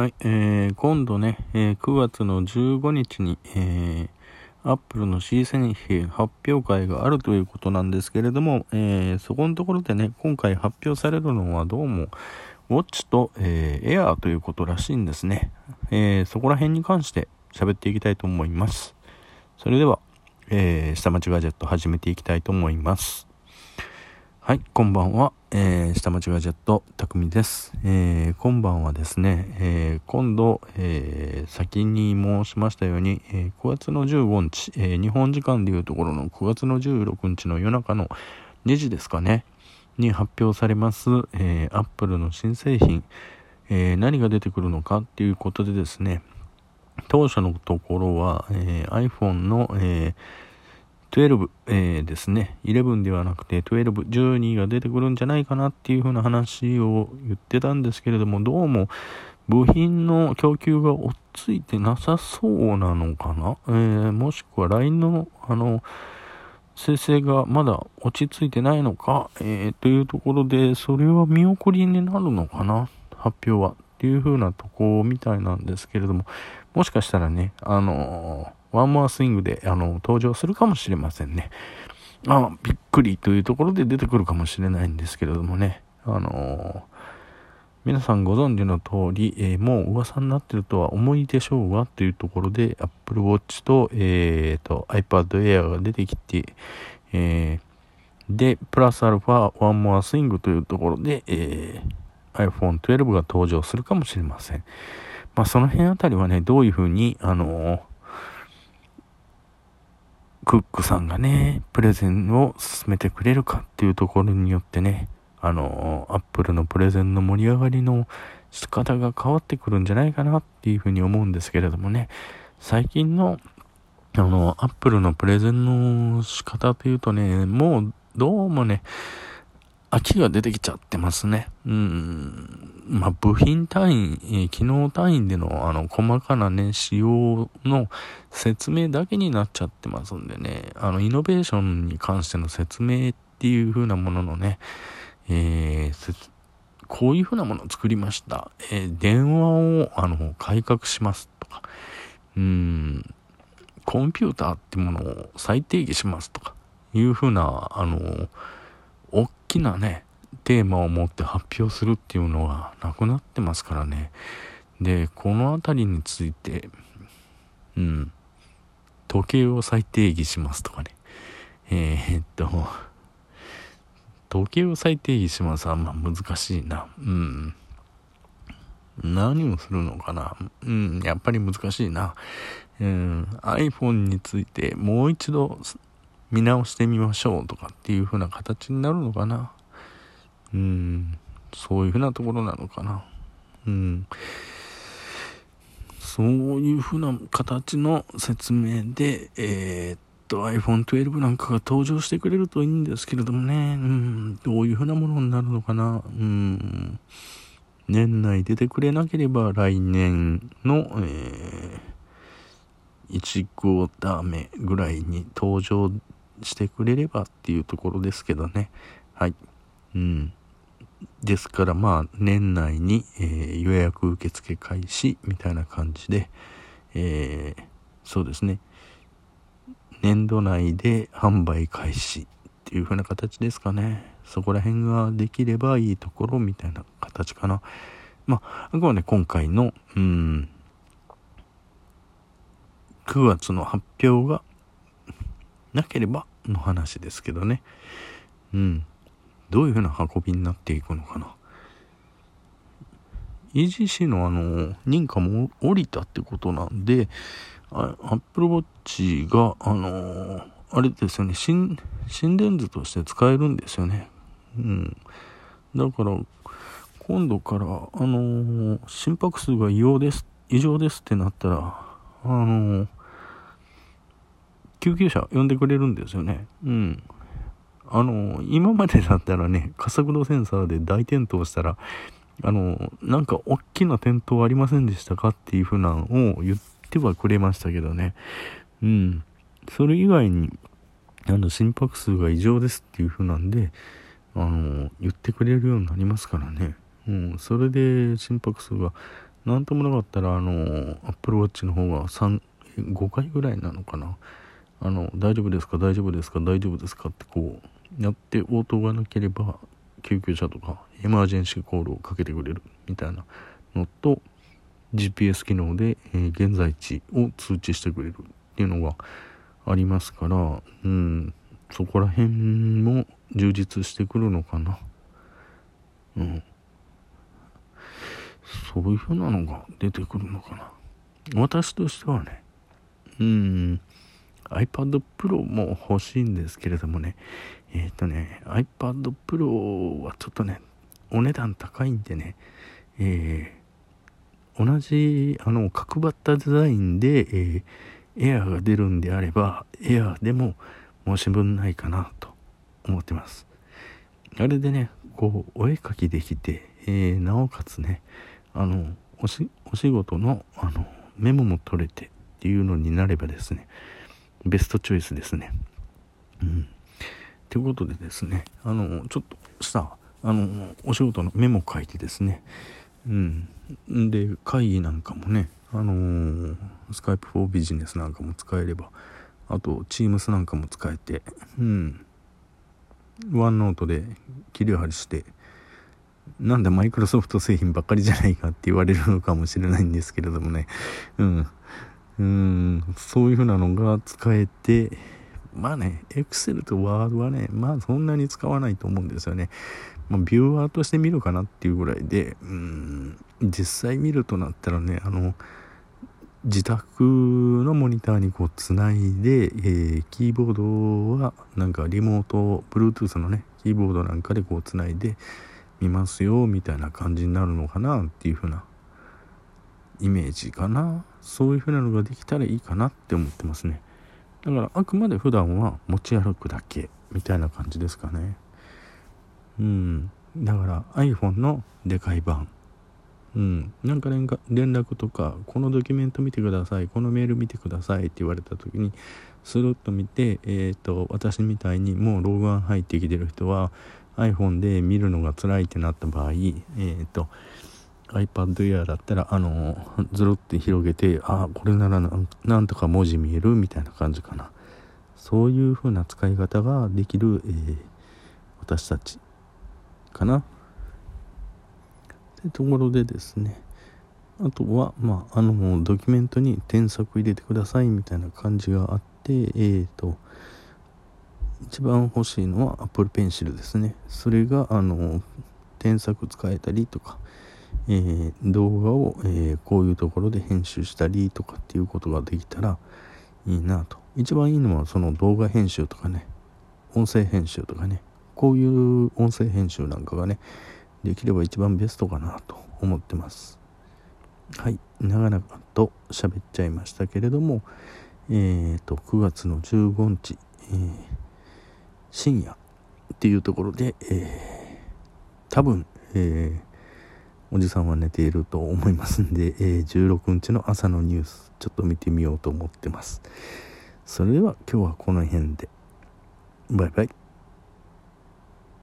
はい、えー、今度ね、えー、9月の15日に、えー、アップルの C 製品発表会があるということなんですけれども、えー、そこのところでね、今回発表されるのはどうも、ウォッチと、えー、エアーということらしいんですね。えー、そこら辺に関して喋っていきたいと思います。それでは、えー、下町ガジェット始めていきたいと思います。はい、こんばんは。えー、下町ガジェット、たくみです。えー、今晩はですね、えー、今度、え、先に申しましたように、え、9月の15日、え、日本時間でいうところの9月の16日の夜中の2時ですかね、に発表されます、えー、アップルの新製品、え、何が出てくるのかっていうことでですね、当初のところは、え、iPhone の、えー12、えー、ですね、11ではなくて12、12が出てくるんじゃないかなっていう風な話を言ってたんですけれども、どうも部品の供給が追っついてなさそうなのかな、えー、もしくは LINE の、あの、生成がまだ落ち着いてないのか、えー、というところで、それは見送りになるのかな？発表は。っていう風なとこみたいなんですけれども、もしかしたらね、あのーワンモアスイングで、あの、登場するかもしれませんね。まあ、びっくりというところで出てくるかもしれないんですけれどもね。あのー、皆さんご存知の通り、えー、もう噂になってるとは思いでしょうがというところで Apple Watch と,、えーと、iPad Air が出てきて、えー、で、プラスアルファワンモアスイングというところで、えー、iPhone 12が登場するかもしれません。まあ、その辺あたりはね、どういうふうに、あのークックさんがね、プレゼンを進めてくれるかっていうところによってね、あの、アップルのプレゼンの盛り上がりの仕方が変わってくるんじゃないかなっていうふうに思うんですけれどもね、最近の、あの、アップルのプレゼンの仕方というとね、もうどうもね、飽きが出てきちゃってますね。うん。まあ、部品単位、えー、機能単位での、あの、細かなね、仕様の説明だけになっちゃってますんでね、あの、イノベーションに関しての説明っていう風なもののね、えー、こういう風なものを作りました。えー、電話を、あの、改革しますとか、うん、コンピューターってものを再定義しますとか、いう風な、あの、きなね、テーマを持って発表するっていうのはなくなってますからね。で、この辺りについて、うん、時計を再定義しますとかね。えー、っと、時計を再定義しますあんま難しいな。うん。何をするのかなうん、やっぱり難しいな。うん、iPhone についてもう一度見直してみましょうとかっていう風な形になるのかな。うん、そういう風なところなのかな。うん。そういう風な形の説明で、えー、っと iPhone 12なんかが登場してくれるといいんですけれどもね、うん、どういう風なものになるのかな。うん。年内出てくれなければ来年の、えー、1クォーター目ぐらいに登場してくれればっていうところですけどね。はい。うん。ですからまあ年内に、えー、予約受付開始みたいな感じで、えー、そうですね。年度内で販売開始っていう風な形ですかね。そこら辺ができればいいところみたいな形かな。まあ、あくまで今回の、うん、9月の発表がなければの話ですけどね。うん。どういうふうな運びになっていくのかな。EGC のあの、認可も降りたってことなんで、アップルウォッチが、あのあれですよね、心、心電図として使えるんですよね。うん。だから、今度から、あの心拍数が異様です、異常ですってなったら、あの救急車呼んでくれるんですよね。うん。あの、今までだったらね、加速度センサーで大転倒したら、あの、なんか大きな転倒ありませんでしたかっていう風なのを言ってはくれましたけどね。うん。それ以外に、あの、心拍数が異常ですっていう風なんで、あの、言ってくれるようになりますからね。うん。それで心拍数がなんともなかったら、あの、Apple Watch の方が3、5回ぐらいなのかな。あの、大丈夫ですか？大丈夫ですか？大丈夫ですか？ってこう、やって応答がなければ、救急車とかエマージェンシーコールをかけてくれるみたいなのと、GPS 機能で、えー、現在地を通知してくれるっていうのがありますから、うん、そこら辺も充実してくるのかな。うん。そういうふうなのが出てくるのかな。私としてはね、うん、iPad Pro も欲しいんですけれどもね、えっ、ー、とね、iPad Pro はちょっとね、お値段高いんでね、えー、同じ、あの、角張ったデザインで、えー、エアーが出るんであれば、エアーでも申し分ないかなと思ってます。あれでね、こう、お絵かきできて、えー、なおかつね、あの、おし、お仕事の、あの、メモも取れてっていうのになればですね、ベストチョイスですね。うん。ということでですね、あの、ちょっとしたあの、お仕事のメモ書いてですね、うん。で、会議なんかもね、あのー、スカイプフォービジネスなんかも使えれば、あと、チームスなんかも使えて、うん。ワンノートで切り張りして、なんだマイクロソフト製品ばっかりじゃないかって言われるのかもしれないんですけれどもね、うん。うん、そういうふうなのが使えて、まあね、Excel と Word はね、まあそんなに使わないと思うんですよね。まあ、ビューワーとして見るかなっていうぐらいで、うん、実際見るとなったらね、あの、自宅のモニターにこうつないで、えー、キーボードはなんかリモート、Bluetooth のね、キーボードなんかでこうつないで見ますよ、みたいな感じになるのかなっていう風なイメージかな。そういう風なのができたらいいかなって思ってますね。だからあくまで普段は持ち歩くだけみたいな感じですかねうんだから iPhone のでかい版うんなんか連絡とかこのドキュメント見てくださいこのメール見てくださいって言われた時にスルッと見てえっ、ー、と私みたいにもうログアン入ってきてる人は iPhone で見るのが辛いってなった場合えっ、ー、と iPad Air だったら、あの、ずるって広げて、あ、これならなんとか文字見えるみたいな感じかな。そういう風な使い方ができる、えー、私たちかな。ってところでですね、あとは、まあ、あの、ドキュメントに添削入れてくださいみたいな感じがあって、えっ、ー、と、一番欲しいのは Apple Pencil ですね。それが、あの、添削使えたりとか、えー、動画を、えー、こういうところで編集したりとかっていうことができたらいいなと。一番いいのはその動画編集とかね音声編集とかねこういう音声編集なんかがねできれば一番ベストかなと思ってます。はい長々と喋っちゃいましたけれどもえーと9月の15日、えー、深夜っていうところで、えー、多分、えーおじさんは寝ていると思いますんで、えー、16日の朝のニュースちょっと見てみようと思ってます。それでは今日はこの辺で。バイバイ。